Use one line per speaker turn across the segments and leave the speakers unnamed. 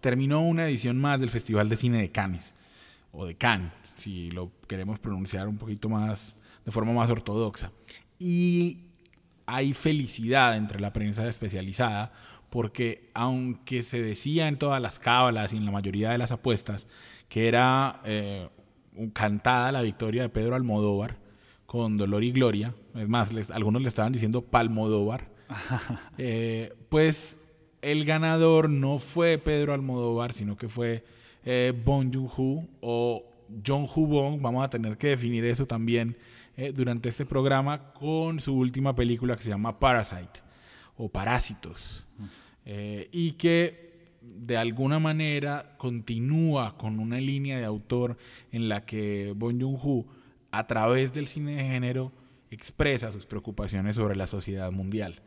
Terminó una edición más del Festival de Cine de Cannes, o de Cannes, si lo queremos pronunciar un poquito más, de forma más ortodoxa. Y hay felicidad entre la prensa especializada, porque aunque se decía en todas las cábalas y en la mayoría de las apuestas que era eh, cantada la victoria de Pedro Almodóvar con Dolor y Gloria, es más, algunos le estaban diciendo Palmodóvar, eh, pues el ganador no fue Pedro Almodóvar, sino que fue eh, Bong Joon-ho o John Hu Bong. Vamos a tener que definir eso también eh, durante este programa con su última película que se llama Parasite o Parásitos. Eh, y que de alguna manera continúa con una línea de autor en la que Bong Joon-ho, a través del cine de género, expresa sus preocupaciones sobre la sociedad mundial.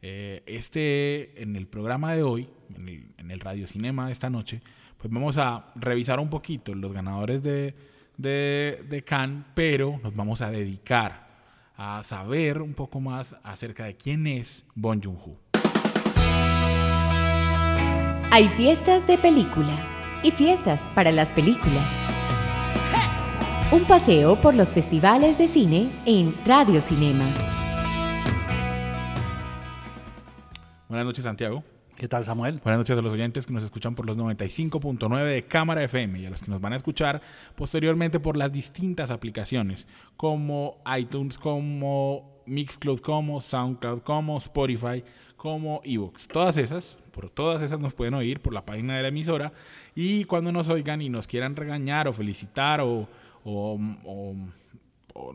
Eh, este, en el programa de hoy, en el, Radio Cinema de esta noche, pues vamos a revisar un poquito los ganadores de, de, de Cannes, pero nos vamos a dedicar a saber un poco más acerca de quién es Bon Joon-ho.
Hay fiestas de película y fiestas para las películas. Un paseo por los festivales de cine en Radio Cinema.
Buenas noches, Santiago.
¿Qué tal, Samuel?
Buenas noches a los oyentes que nos escuchan por los 95.9 de Cámara FM y a los que nos van a escuchar posteriormente por las distintas aplicaciones como iTunes, como Mixcloud, como SoundCloud, como Spotify, como Evox. Todas esas, por todas esas nos pueden oír por la página de la emisora y cuando nos oigan y nos quieran regañar o felicitar o, o, o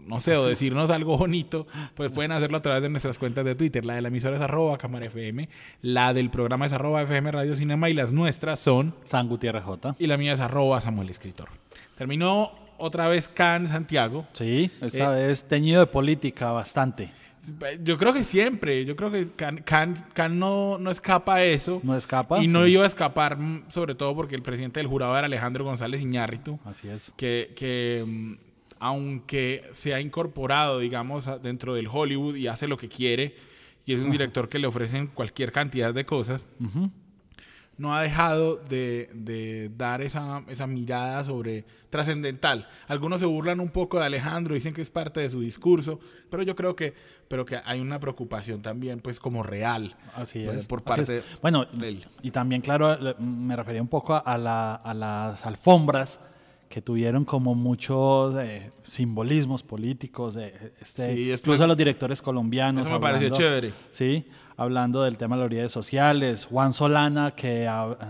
no sé, o decirnos algo bonito, pues pueden hacerlo a través de nuestras cuentas de Twitter. La de la emisora es arroba cámara FM, la del programa es arroba FM Radio Cinema y las nuestras son
San Gutiérrez J.
Y la mía es arroba Samuel Escritor. Terminó otra vez Can Santiago.
Sí, esta eh, vez teñido de política bastante.
Yo creo que siempre, yo creo que Can, no, no, escapa a eso.
No escapa.
Y no iba a escapar, mm, sobre todo porque el presidente del jurado era Alejandro González Iñárritu.
Así es.
Que, que mm, aunque se ha incorporado, digamos, dentro del Hollywood y hace lo que quiere, y es un director que le ofrecen cualquier cantidad de cosas, no ha dejado de, dar esa, esa, mirada sobre trascendental. Algunos se burlan un poco de Alejandro, dicen que es parte de su discurso, pero yo creo que, pero que hay una preocupación también, pues, como real.
Así pues,
es. Por parte
bueno, de él. Y también, claro, me refería un poco a, la, a las alfombras que tuvieron como muchos eh, simbolismos políticos, de este, incluso los directores colombianos.
Eso me pareció chévere.
Sí, hablando del tema de las redes sociales. Juan Solana, que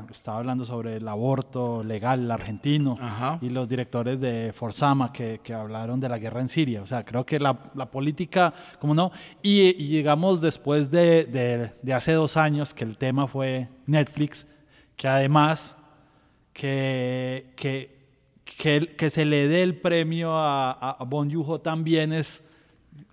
estaba hablando sobre el aborto legal el argentino. Y los directores de Forzama, que, que, hablaron de la guerra en Siria. O sea, creo que la, la política, como no. Y, llegamos después de, de, de hace dos años que el tema fue Netflix, que además que, que que, que se le dé el premio a, a Bon Yuho también es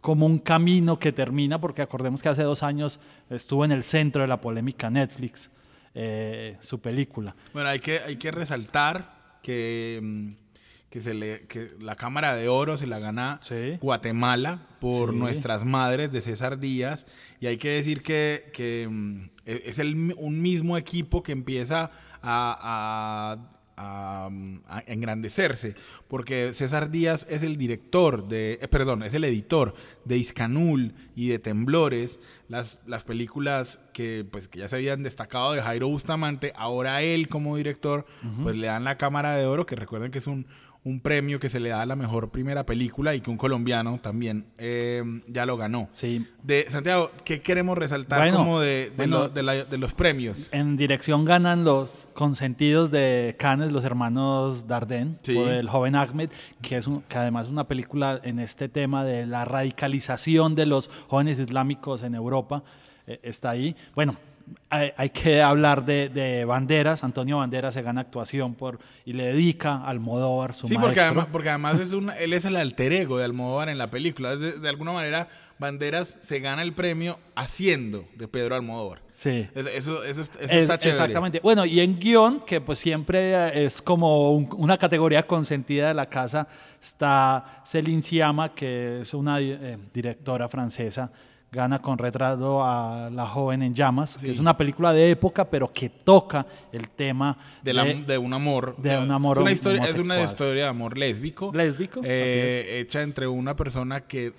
como un camino que termina, porque acordemos que hace dos años estuvo en el centro de la polémica Netflix, eh, su película.
Bueno, hay que, hay que resaltar que, mm, que, se le, que la Cámara de Oro se la gana Guatemala por nuestras madres de César Díaz, y hay que decir que, que mm, e, es el, un mismo equipo que empieza a, a a, engrandecerse, porque César Díaz es el director de, eh, perdón, es el editor de Iscanul y de Temblores, las, las películas que, pues, que ya se habían destacado de Jairo Bustamante, ahora él como director, pues le dan la cámara de oro, que recuerden que es un, un premio que se le da a la mejor primera película y que un colombiano también eh, ya lo ganó.
Sí.
De Santiago, ¿qué queremos resaltar como de, de, los premios?
En dirección ganan los consentidos de Cannes, los hermanos Dardenne, por el joven Ahmed, que, es que además es una película en este tema de la radicalización de los jóvenes islámicos en Europa. está ahí. Bueno, hay, que hablar de, Banderas. Antonio Banderas se gana actuación por y le dedica al Almodóvar su
Sí, porque además, porque además es un, él es el alter ego de Almodóvar en la película. De, alguna manera, Banderas se gana el premio haciendo de Pedro Almodóvar.
Sí.
Eso, eso, está chévere.
Exactamente. Bueno, y en guion, que pues siempre es como una categoría consentida de la casa, está Céline Sciamma, que es una eh, directora francesa gana con retrato a La joven en llamas, que es una película de época, pero que toca el tema
de, un amor.
De un amor
es una, historia, es una historia de amor lésbico.
Lésbico.
Eh, hecha entre una persona que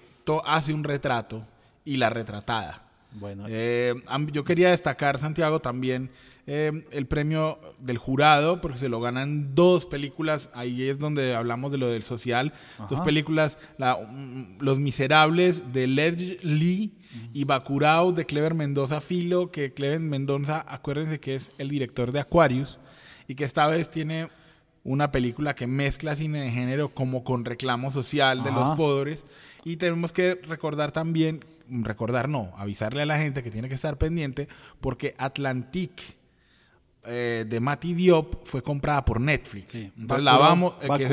hace un retrato y la retratada.
Bueno.
Eh, yo quería destacar, Santiago, también eh, el premio del jurado, porque se lo ganan dos películas, ahí es donde hablamos de lo del social, dos películas, mm, Los Miserables de Leslie y Bacurao de Clever Mendoza Filo, que Clever Mendoza, acuérdense que es el director de Aquarius y que esta vez tiene una película que mezcla cine de género como con reclamo social de los pobres. Y tenemos que recordar también, recordar no, avisarle a la gente que tiene que estar pendiente porque Atlantic eh, de Mati Diop fue comprada por Netflix.
Entonces la vamos. Eh, que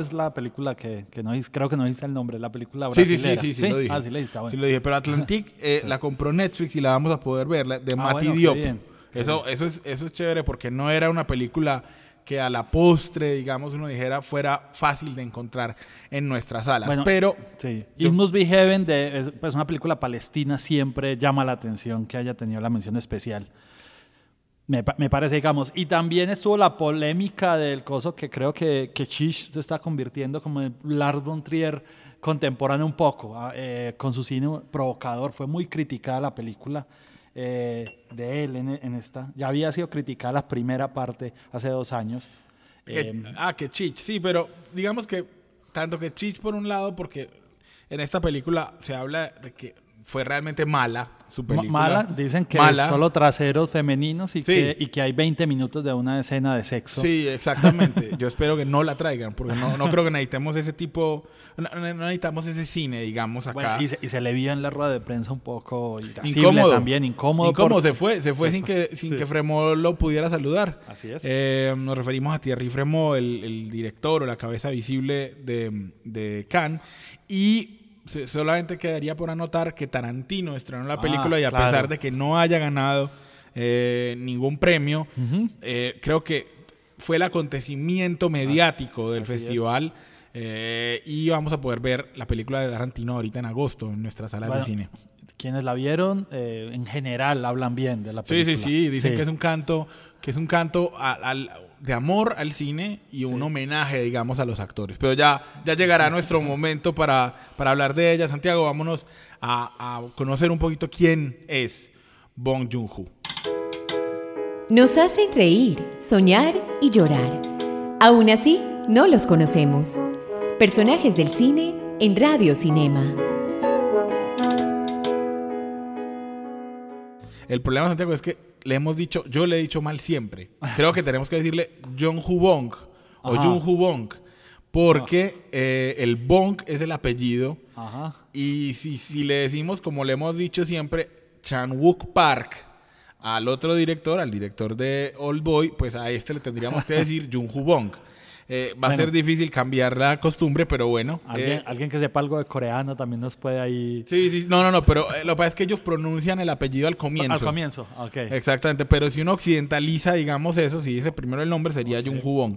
es la película que, que no creo que no dice el nombre, la película brasilera.
Sí, sí, sí, sí, lo dije. Ah, sí, lo dije, pero Atlantic eh, la compró Netflix y la vamos a poder ver, de ah, Mati Diop. Eso, eso, es, eso es chévere porque no era una película que a la postre, digamos, uno dijera, fuera fácil de encontrar en nuestras salas. pero...
Sí. It Must Be Heaven, de, pues una película palestina, siempre llama la atención que haya tenido la mención especial. Me, me, parece, digamos. Y también estuvo la polémica del coso que creo que, que Chish se está convirtiendo como en Lars von Trier contemporáneo un poco, ah, eh, con su cine provocador. Fue muy criticada la película eh, de él en, esta. Ya había sido criticada la primera parte hace dos años.
Eh, ah, que Chich, sí, pero digamos que tanto que Chich por un lado, porque en esta película se habla de que fue realmente mala su película.
Mala, dicen que es solo traseros femeninos y, que, y que hay 20 minutos de una escena de sexo.
Sí, exactamente. Yo espero que no la traigan, porque no, no creo que necesitemos ese tipo, no, necesitamos ese cine, digamos, acá.
y, se, y, se, le vio en la rueda de prensa un poco incómodo también, incómodo.
Incómodo, se fue, se fue sin que sin que Fremont lo pudiera saludar.
Así es.
Eh, nos referimos a Thierry Fremont, el, el, director o la cabeza visible de, de Cannes, y solamente quedaría por anotar que Tarantino estrenó la ah, película y a pesar de que no haya ganado eh, ningún premio, eh, creo que fue el acontecimiento mediático del festival. Eh, y vamos a poder ver la película de Tarantino ahorita en agosto en nuestras salas de cine.
Quienes la vieron, en general hablan bien de la película.
Sí, sí, sí. Dicen que es un canto, que es un canto al de amor al cine y un homenaje, digamos, a los actores. Pero ya, ya llegará nuestro momento para, para hablar de ella. Santiago, vámonos a, conocer un poquito quién es Bong Joon-ho.
Nos hacen reír, soñar y llorar. Aún así, no los conocemos. Personajes del cine en Radio Cinema.
El problema, Santiago, es que le hemos dicho, yo le he dicho mal siempre. Creo que tenemos que decirle John Bong o Jung Bong porque eh, el Bong es el apellido. Y si, si le decimos, como le hemos dicho siempre, Chan Wook Park al otro director, al director de Old Boy, pues a este le tendríamos que decir Jung Bong eh, va a ser difícil cambiar la costumbre, pero bueno.
¿alguien,
eh,
alguien, que sepa algo de coreano también nos puede ahí.
Sí, sí, no, no, no, pero eh, lo que pasa es que ellos pronuncian el apellido al comienzo. Al
comienzo, ok.
Exactamente, pero si uno occidentaliza, digamos eso, si dice primero el nombre, sería Jung Woo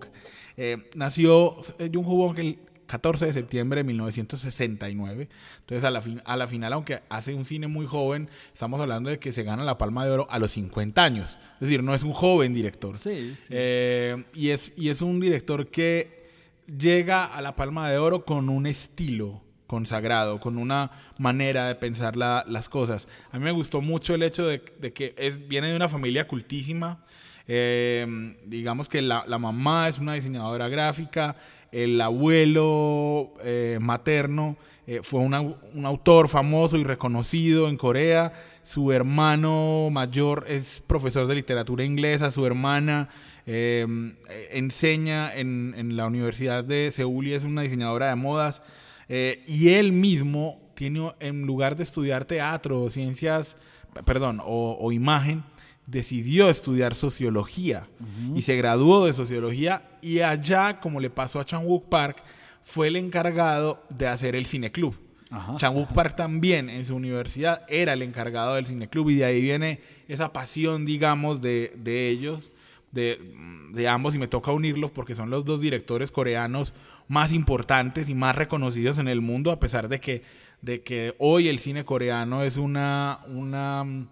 nació Jung Woo el 14 de septiembre de 1969. Entonces, a la, a la final, aunque hace un cine muy joven, estamos hablando de que se gana la Palma de Oro a los 50 años. Es decir, no es un joven director.
Sí,
eh, y, es, y es un director que llega a la Palma de Oro con un estilo consagrado, con una manera de pensar las cosas. A mí me gustó mucho el hecho de, que es, viene de una familia cultísima. Eh, digamos que la, la mamá es una diseñadora gráfica, el abuelo eh, materno eh, fue un autor famoso y reconocido en Corea. Su hermano mayor es profesor de literatura inglesa. Su hermana em, enseña en, en, la Universidad de Seúl y es una diseñadora de modas. Eh, y él mismo tiene, en lugar de estudiar teatro o ciencias, perdón, o, imagen, decidió estudiar sociología y se graduó de sociología y allá, como le pasó a Chan Wook Park, fue el encargado de hacer el cineclub. Chan Wook Park también en su universidad era el encargado del cineclub y de ahí viene esa pasión, digamos, de, de ellos de, ambos y me toca unirlos porque son los dos directores coreanos más importantes y más reconocidos en el mundo, a pesar de que, de que hoy el cine coreano es una, una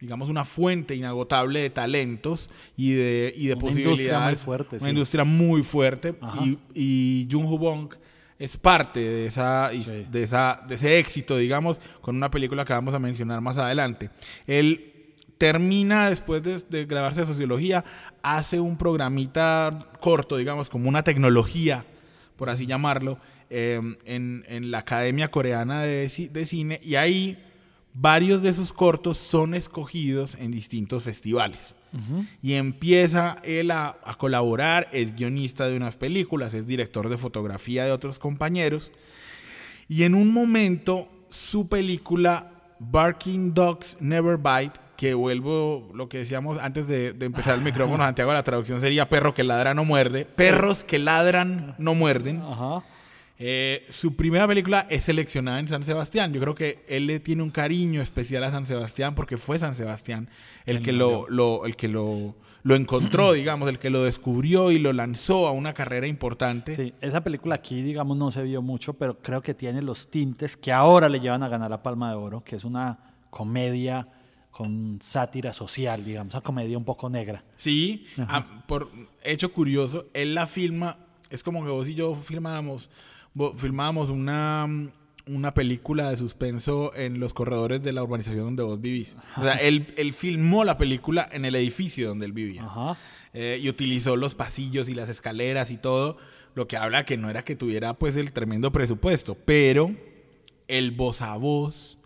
digamos, una fuente inagotable de talentos y de, y de posibilidades.
fuerte,
una industria muy fuerte. Y, y Jung Ho Bong es parte de, esa, de, esa, de ese éxito, digamos, con una película que vamos a mencionar más adelante. Él termina después de, grabarse de sociología, hace un programita corto, digamos, como una tecnología, por así llamarlo, em, en, la Academia Coreana de, Cine, y ahí varios de sus cortos son escogidos en distintos festivales. Y empieza él a, a, colaborar, es guionista de unas películas, es director de fotografía de otros compañeros, y en un momento su película Barking Dogs Never Bite que vuelvo lo que decíamos antes de, empezar el micrófono, Santiago, la traducción sería perro que ladra no muerde. Perros que ladran no muerden. Eh, su primera película es seleccionada en San Sebastián. Yo creo que él le tiene un cariño especial a San Sebastián porque fue San Sebastián el que lo, el que lo, lo encontró, digamos, el que lo descubrió y lo lanzó a una carrera importante.
Sí, esa película aquí, digamos, no se vio mucho, pero creo que tiene los tintes que ahora le llevan a ganar la Palma de Oro, que es una comedia con sátira social, digamos, una comedia un poco negra.
Sí, ah, por hecho curioso, él la filma, es como que vos y yo filmábamos, filmábamos una, una película de suspenso en los corredores de la urbanización donde vos vivís. O sea, él, él filmó la película en el edificio donde él vivía. Eh, y utilizó los pasillos y las escaleras y todo, lo que habla que no era que tuviera pues el tremendo presupuesto, pero el voz a voz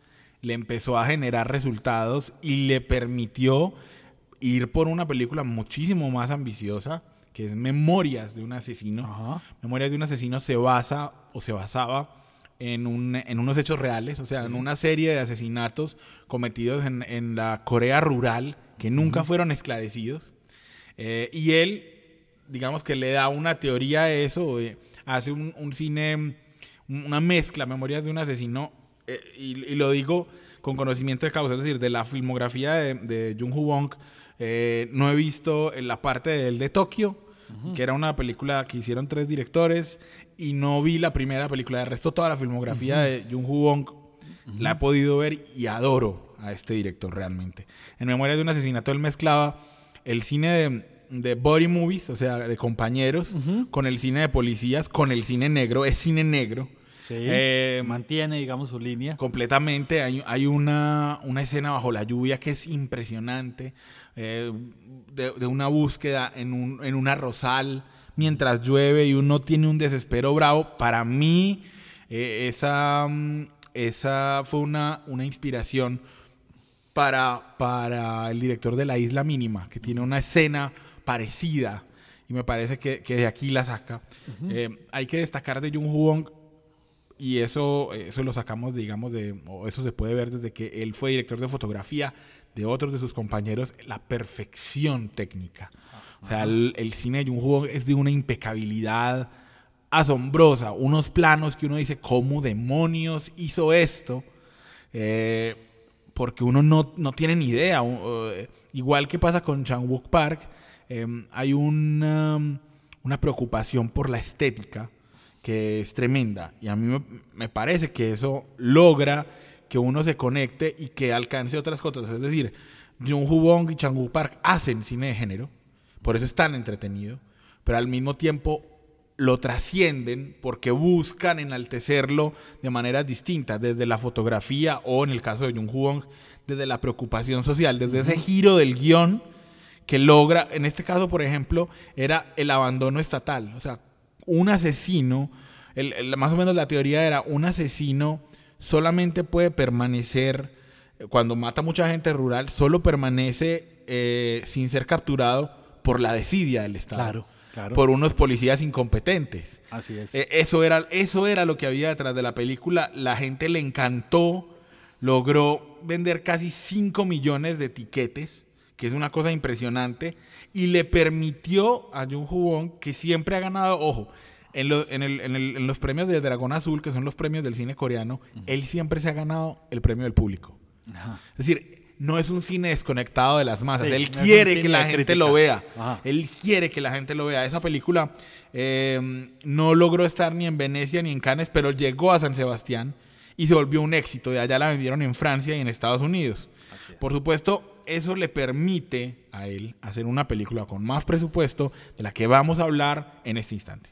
le empezó a generar resultados y le permitió ir por una película muchísimo más ambiciosa, que es Memorias de un asesino. Memorias de un asesino se basa o se basaba en, un, en unos hechos reales, o sea, en una serie de asesinatos cometidos en, la Corea rural que nunca fueron esclarecidos. Eh, y él, digamos que le da una teoría a eso, eh, hace un, cine, una mezcla, Memorias de un asesino eh, y, lo digo con conocimiento de causa, es decir, de la filmografía de, de Jung Wong, eh, no he visto la parte del de Tokio, que era una película que hicieron tres directores, y no vi la primera película. De resto, toda la filmografía de Jung Ho Wong la he podido ver y adoro a este director realmente. En Memoria de un asesinato, él mezclaba el cine de, de body movies, o sea, de compañeros, con el cine de policías, con el cine negro, es cine negro
Sí, eh, mantiene, digamos, su línea.
Completamente. Hay, una, escena bajo la lluvia que es impresionante, eh, de, una búsqueda en un, en una rosal mientras llueve y uno tiene un desespero bravo. Para mí, eh, esa, esa fue una, una inspiración para, para el director de La Isla Mínima, que tiene una escena parecida y me parece que, de aquí la saca. hay que destacar de Jung Wong y eso, eso lo sacamos, digamos, de, o eso se puede ver desde que él fue director de fotografía de otros de sus compañeros, la perfección técnica. O sea, el, cine de Jung es de una impecabilidad asombrosa, unos planos que uno dice, ¿cómo demonios hizo esto? Eh, porque uno no, no, tiene ni idea. Igual que pasa con Chang-wook Park, eh, hay una, una preocupación por la estética que es tremenda. Y a mí me, parece que eso logra que uno se conecte y que alcance otras cosas. Es decir, Jung Hu Bong y Chang Park hacen cine de género, por eso es tan entretenido, pero al mismo tiempo lo trascienden porque buscan enaltecerlo de maneras distintas, desde la fotografía o en el caso de Jung Hu Bong, desde la preocupación social, desde ese giro del guion que logra, en este caso, por ejemplo, era el abandono estatal. O sea, un asesino, más o menos la teoría era, un asesino solamente puede permanecer, cuando mata mucha gente rural, solo permanece eh, sin ser capturado por la desidia del Estado. por unos policías incompetentes.
Así es.
E, eso, era, eso era lo que había detrás de la película. La gente le encantó, logró vender casi 5 millones de etiquetes, que es una cosa impresionante, y le permitió a Jung Won, que siempre ha ganado, ojo, en, en, los premios de Dragón Azul, que son los premios del cine coreano, él siempre se ha ganado el premio del público. Es decir, no es un cine desconectado de las masas. él quiere que la gente lo vea. Él quiere que la gente lo vea. Esa película eh, no logró estar ni en Venecia ni en Cannes, pero llegó a San Sebastián y se volvió un éxito. De allá la vendieron en Francia y en Estados Unidos. Por supuesto, eso le permite a él hacer una película con más presupuesto de la que vamos a hablar en este instante.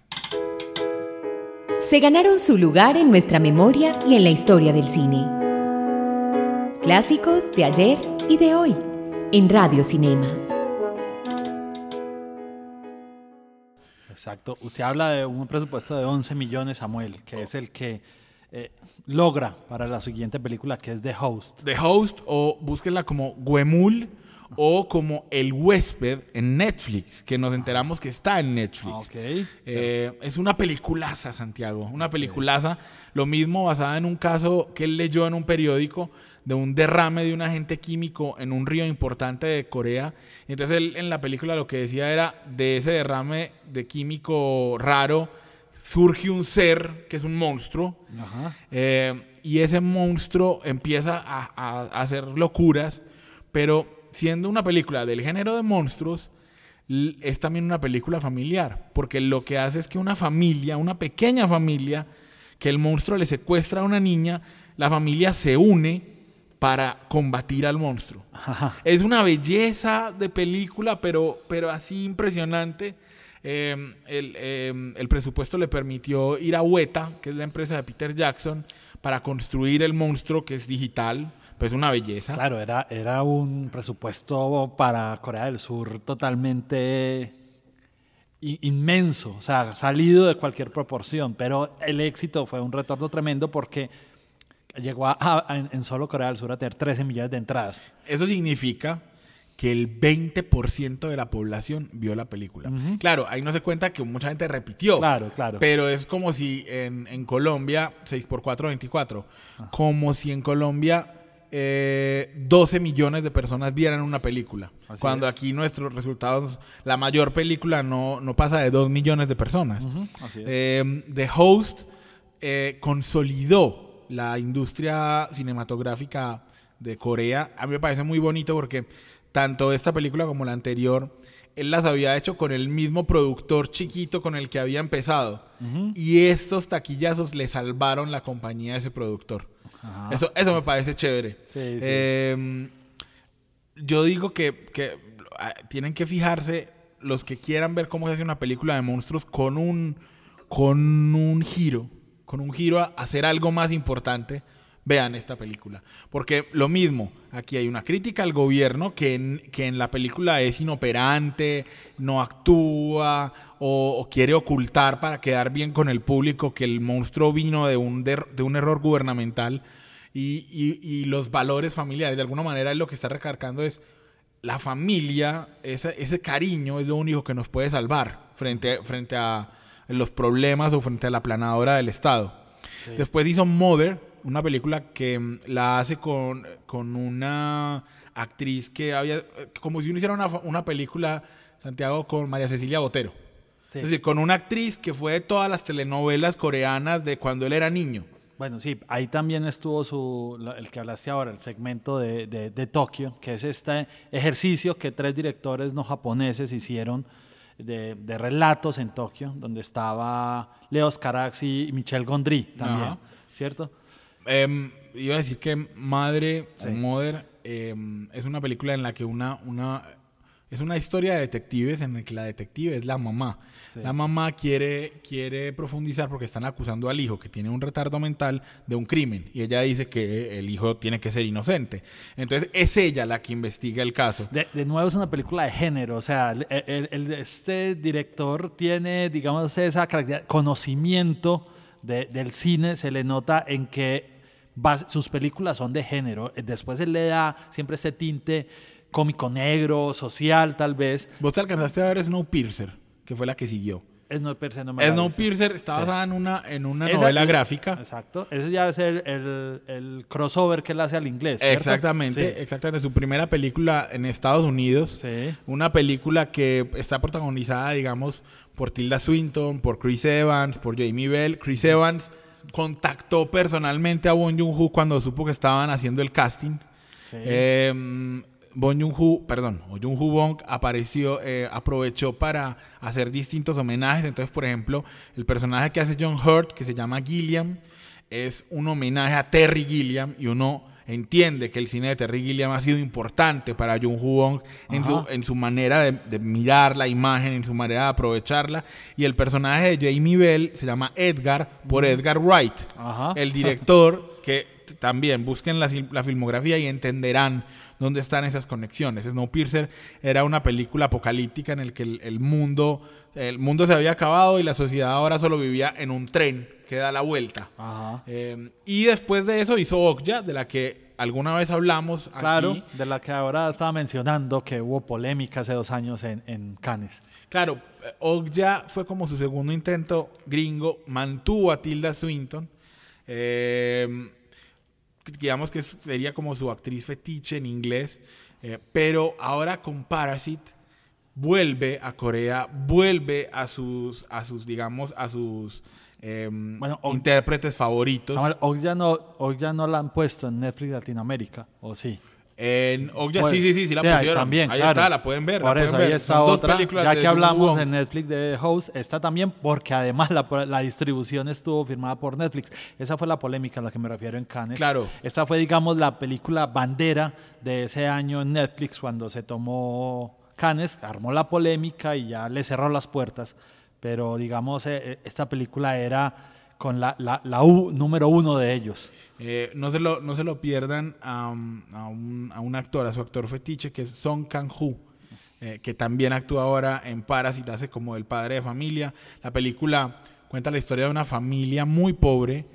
Se ganaron su lugar en nuestra memoria y en la historia del cine. Clásicos de ayer y de hoy en Radio Cinema.
Exacto. Usted habla de un presupuesto de 11 millones, Samuel, que es el que eh, logra para la siguiente película, que es The Host.
The Host, o búsquenla como Guemul o como El huésped en Netflix, que nos enteramos que está en Netflix. Eh, es una peliculaza, Santiago, una peliculaza. Lo mismo basada en un caso que él leyó en un periódico de un derrame de un agente químico en un río importante de Corea. Entonces él en la película lo que decía era, de ese derrame de químico raro, surge un ser que es un monstruo. Eh, y ese monstruo empieza a, hacer locuras, pero siendo una película del género de monstruos, es también una película familiar, porque lo que hace es que una familia, una pequeña familia, que el monstruo le secuestra a una niña, la familia se une para combatir al monstruo. Es una belleza de película, pero, pero así impresionante. Em, em, el, presupuesto le permitió ir a Weta, que es la empresa de Peter Jackson, para construir el monstruo que es digital. Pues una belleza.
Claro, era, era un presupuesto para Corea del Sur totalmente inmenso, o sea, salido de cualquier proporción, pero el éxito fue un retorno tremendo porque llegó a, en, solo Corea del Sur a tener 13 millones de entradas.
Eso significa que el 20% de la población vio la película. Claro, ahí no se cuenta que mucha gente repitió.
Claro, claro.
Pero es como si en, en Colombia, 6 por 4, 24, como si en Colombia eh, 12 millones de personas vieran una película. cuando aquí nuestros resultados, la mayor película no, no pasa de 2 millones de personas. Eh, The Host eh, consolidó la industria cinematográfica de Corea. A mí me parece muy bonito porque tanto esta película como la anterior, él las había hecho con el mismo productor chiquito con el que había empezado. Y estos taquillazos le salvaron la compañía a ese productor. Eso, eso me parece chévere. Em, yo digo que, que ah, tienen que fijarse los que quieran ver cómo se hace una película de monstruos con un, con un giro con un giro a hacer algo más importante, vean esta película. Porque lo mismo, aquí hay una crítica al gobierno que en, que en la película es inoperante, no actúa o, quiere ocultar para quedar bien con el público que el monstruo vino de un, de, un error gubernamental y, y, los valores familiares. De alguna manera lo que está recargando es la familia, ese, ese cariño es lo único que nos puede salvar frente, frente a los problemas o frente a la planadora del Estado. Después hizo Mother, una película que mm, la hace con, con una actriz que había, como si uno hiciera una, una película, Santiago, con María Cecilia Botero. Es decir, con una actriz que fue de todas las telenovelas coreanas de cuando él era niño.
Bueno, sí, ahí también estuvo su, el que hablaste ahora, el segmento de, de, de Tokio, que es este ejercicio que tres directores no japoneses hicieron de, relatos en Tokio, donde estaba Leo Carax y Michel Gondry también, ¿cierto?
Em, iba a decir que Madre o Mother em, es una película en la que una, una es una historia de detectives en la que la detective es la mamá. La mamá quiere, quiere profundizar porque están acusando al hijo que tiene un retardo mental de un crimen y ella dice que el hijo tiene que ser inocente. Entonces es ella la que investiga el caso.
De, nuevo es una película de género, o sea, el, este director tiene, digamos, esa característica, conocimiento del cine, se le nota en que sus películas son de género. Después él le da siempre ese tinte cómico negro, social tal vez.
¿Vos te alcanzaste a ver Snowpiercer? que fue la que siguió.
Snowpiercer no
Snowpiercer está basada en una, en una novela gráfica.
Exacto. Ese ya es el, el, crossover que él hace al inglés.
Exactamente, exactamente. Su primera película en Estados Unidos. Sí. Una película que está protagonizada, digamos, por Tilda Swinton, por Chris Evans, por Jamie Bell. Chris Evans contactó personalmente a Won Joon-ho cuando supo que estaban haciendo el casting. Sí. Eh, Bon Joon-ho, perdón, o Joon-ho Bong apareció, eh, aprovechó para hacer distintos homenajes. Entonces, por ejemplo, el personaje que hace John Hurt, que se llama Gilliam, es un homenaje a Terry Gilliam y uno entiende que el cine de Terry Gilliam ha sido importante para Jung Bong en su, en su manera de, mirar la imagen, en su manera de aprovecharla. Y el personaje de Jamie Bell se llama Edgar por Edgar Wright, el director que también busquen la, la, filmografía y entenderán dónde están esas conexiones. Snowpiercer era una película apocalíptica en el que el, mundo, el mundo se había acabado y la sociedad ahora solo vivía en un tren que da la vuelta. Eh, y después de eso hizo Okja, de la que alguna vez hablamos.
Claro, de la que ahora estaba mencionando que hubo polémica hace dos años en, en Cannes.
Claro, Okja fue como su segundo intento gringo, mantuvo a Tilda Swinton. Eh, digamos que sería como su actriz fetiche en inglés, eh, pero ahora con Parasite vuelve a Corea, vuelve a sus, a sus digamos, a sus em, intérpretes favoritos.
Hoy ya, no, hoy ya no la han puesto en Netflix Latinoamérica, ¿o sí?
En Okja, sí, sí, sí, sí la pusieron.
También,
ahí está, la pueden ver.
Por eso, ahí está otra. ya que hablamos en Netflix de Host, está también porque además la, la, distribución estuvo firmada por Netflix. Esa fue la polémica a la que me refiero en Cannes.
Claro.
Esta fue, digamos, la película bandera de ese año en Netflix cuando se tomó Cannes, armó la polémica y ya le cerró las puertas. Pero, digamos, eh, eh, esta película era con la, la, la U número uno de ellos.
Eh, no, se lo, no se lo pierdan a, a, un, a, un, actor, a su actor fetiche, que es Song Kang-ho, eh, que también actúa ahora en Parasite, hace como el padre de familia. La película cuenta la historia de una familia muy pobre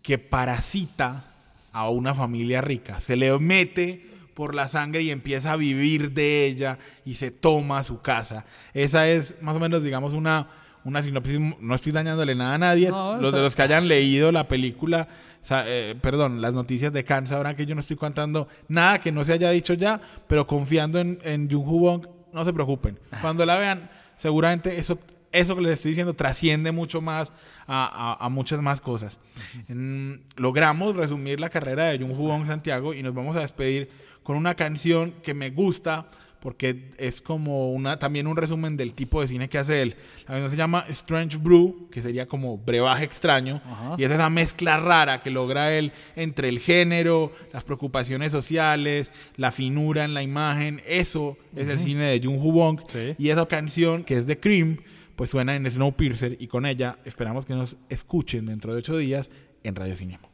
que parasita a una familia rica. Se le mete por la sangre y empieza a vivir de ella y se toma su casa. Esa es más o menos, digamos, una una sinopsis, no estoy dañándole nada a nadie. los de los que hayan leído la película, eh, perdón, las noticias de Cannes sabrán que yo no estoy contando nada que no se haya dicho ya, pero confiando en, en Jung Bong, no se preocupen. Cuando la vean, seguramente eso, eso que les estoy diciendo trasciende mucho más a, muchas más cosas. logramos resumir la carrera de Jung Bong Santiago y nos vamos a despedir con una canción que me gusta porque es como una también un resumen del tipo de cine que hace él. La canción se llama Strange Brew, que sería como brebaje extraño, y es esa mezcla rara que logra él entre el género, las preocupaciones sociales, la finura en la imagen, eso es el cine de Jung Woo Bong, y esa canción que es de Cream, pues suena en Snowpiercer y con ella esperamos que nos escuchen dentro de ocho días en Radio Cinema.